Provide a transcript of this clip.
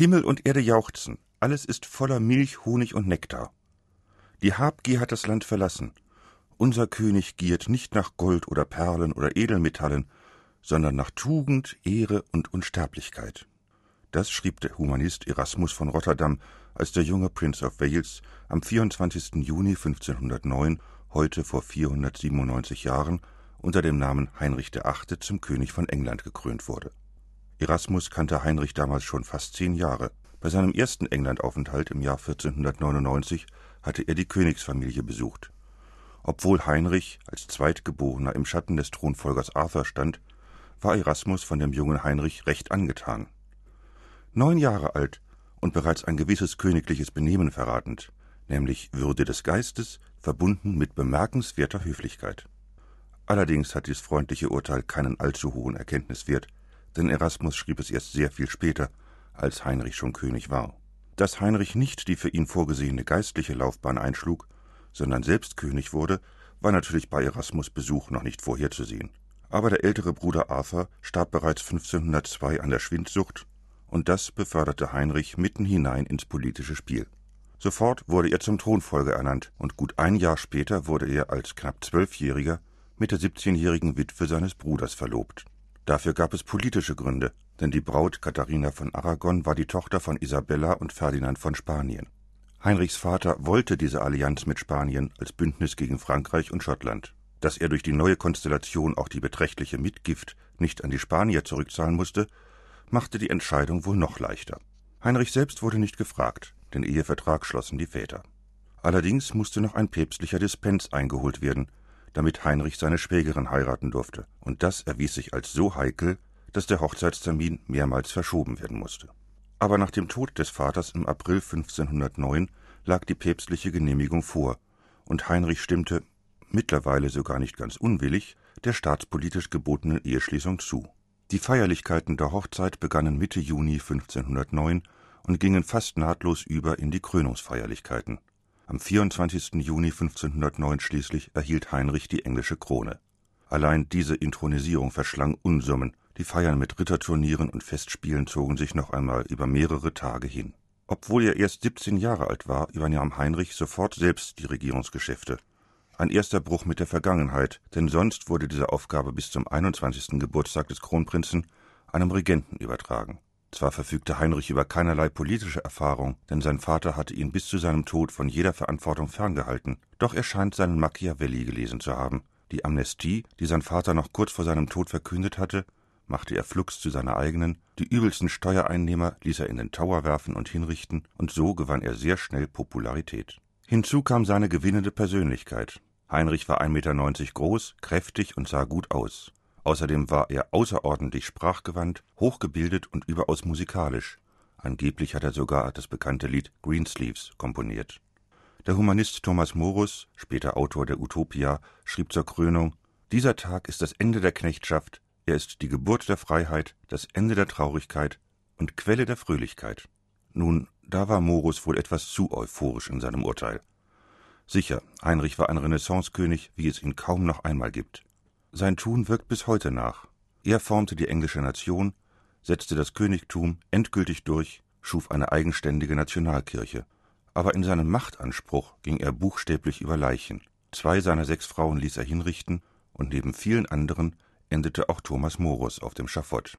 Himmel und Erde jauchzen, alles ist voller Milch, Honig und Nektar. Die Habgier hat das Land verlassen. Unser König giert nicht nach Gold oder Perlen oder Edelmetallen, sondern nach Tugend, Ehre und Unsterblichkeit. Das schrieb der Humanist Erasmus von Rotterdam, als der junge Prince of Wales am 24. Juni 1509, heute vor 497 Jahren, unter dem Namen Heinrich VIII. zum König von England gekrönt wurde. Erasmus kannte Heinrich damals schon fast zehn Jahre. Bei seinem ersten Englandaufenthalt im Jahr 1499 hatte er die Königsfamilie besucht. Obwohl Heinrich als Zweitgeborener im Schatten des Thronfolgers Arthur stand, war Erasmus von dem jungen Heinrich recht angetan. Neun Jahre alt und bereits ein gewisses königliches Benehmen verratend, nämlich Würde des Geistes, verbunden mit bemerkenswerter Höflichkeit. Allerdings hat dies freundliche Urteil keinen allzu hohen Erkenntniswert, denn Erasmus schrieb es erst sehr viel später, als Heinrich schon König war. Dass Heinrich nicht die für ihn vorgesehene geistliche Laufbahn einschlug, sondern selbst König wurde, war natürlich bei Erasmus Besuch noch nicht vorherzusehen. Aber der ältere Bruder Arthur starb bereits 1502 an der Schwindsucht, und das beförderte Heinrich mitten hinein ins politische Spiel. Sofort wurde er zum Thronfolger ernannt, und gut ein Jahr später wurde er als knapp Zwölfjähriger mit der 17-jährigen Witwe seines Bruders verlobt. Dafür gab es politische Gründe, denn die Braut Katharina von Aragon war die Tochter von Isabella und Ferdinand von Spanien. Heinrichs Vater wollte diese Allianz mit Spanien als Bündnis gegen Frankreich und Schottland. Dass er durch die neue Konstellation auch die beträchtliche Mitgift nicht an die Spanier zurückzahlen musste, machte die Entscheidung wohl noch leichter. Heinrich selbst wurde nicht gefragt, den Ehevertrag schlossen die Väter. Allerdings musste noch ein päpstlicher Dispens eingeholt werden, damit Heinrich seine Schwägerin heiraten durfte, und das erwies sich als so heikel, dass der Hochzeitstermin mehrmals verschoben werden musste. Aber nach dem Tod des Vaters im April 1509 lag die päpstliche Genehmigung vor, und Heinrich stimmte, mittlerweile sogar nicht ganz unwillig, der staatspolitisch gebotenen Eheschließung zu. Die Feierlichkeiten der Hochzeit begannen Mitte Juni 1509 und gingen fast nahtlos über in die Krönungsfeierlichkeiten. Am 24. Juni 1509 schließlich erhielt Heinrich die englische Krone. Allein diese Inthronisierung verschlang Unsummen, die Feiern mit Ritterturnieren und Festspielen zogen sich noch einmal über mehrere Tage hin. Obwohl er erst 17 Jahre alt war, übernahm Heinrich sofort selbst die Regierungsgeschäfte. Ein erster Bruch mit der Vergangenheit, denn sonst wurde diese Aufgabe bis zum 21. Geburtstag des Kronprinzen einem Regenten übertragen. Zwar verfügte Heinrich über keinerlei politische Erfahrung, denn sein Vater hatte ihn bis zu seinem Tod von jeder Verantwortung ferngehalten, doch er scheint seinen Machiavelli gelesen zu haben. Die Amnestie, die sein Vater noch kurz vor seinem Tod verkündet hatte, machte er flugs zu seiner eigenen, die übelsten Steuereinnehmer ließ er in den Tower werfen und hinrichten, und so gewann er sehr schnell Popularität. Hinzu kam seine gewinnende Persönlichkeit. Heinrich war 1,90 Meter groß, kräftig und sah gut aus. Außerdem war er außerordentlich sprachgewandt, hochgebildet und überaus musikalisch. Angeblich hat er sogar das bekannte Lied Greensleeves komponiert. Der Humanist Thomas Morus, später Autor der Utopia, schrieb zur Krönung Dieser Tag ist das Ende der Knechtschaft, er ist die Geburt der Freiheit, das Ende der Traurigkeit und Quelle der Fröhlichkeit. Nun, da war Morus wohl etwas zu euphorisch in seinem Urteil. Sicher, Heinrich war ein Renaissancekönig, wie es ihn kaum noch einmal gibt. Sein Tun wirkt bis heute nach. Er formte die englische Nation, setzte das Königtum endgültig durch, schuf eine eigenständige Nationalkirche. Aber in seinem Machtanspruch ging er buchstäblich über Leichen. Zwei seiner sechs Frauen ließ er hinrichten, und neben vielen anderen endete auch Thomas Morus auf dem Schafott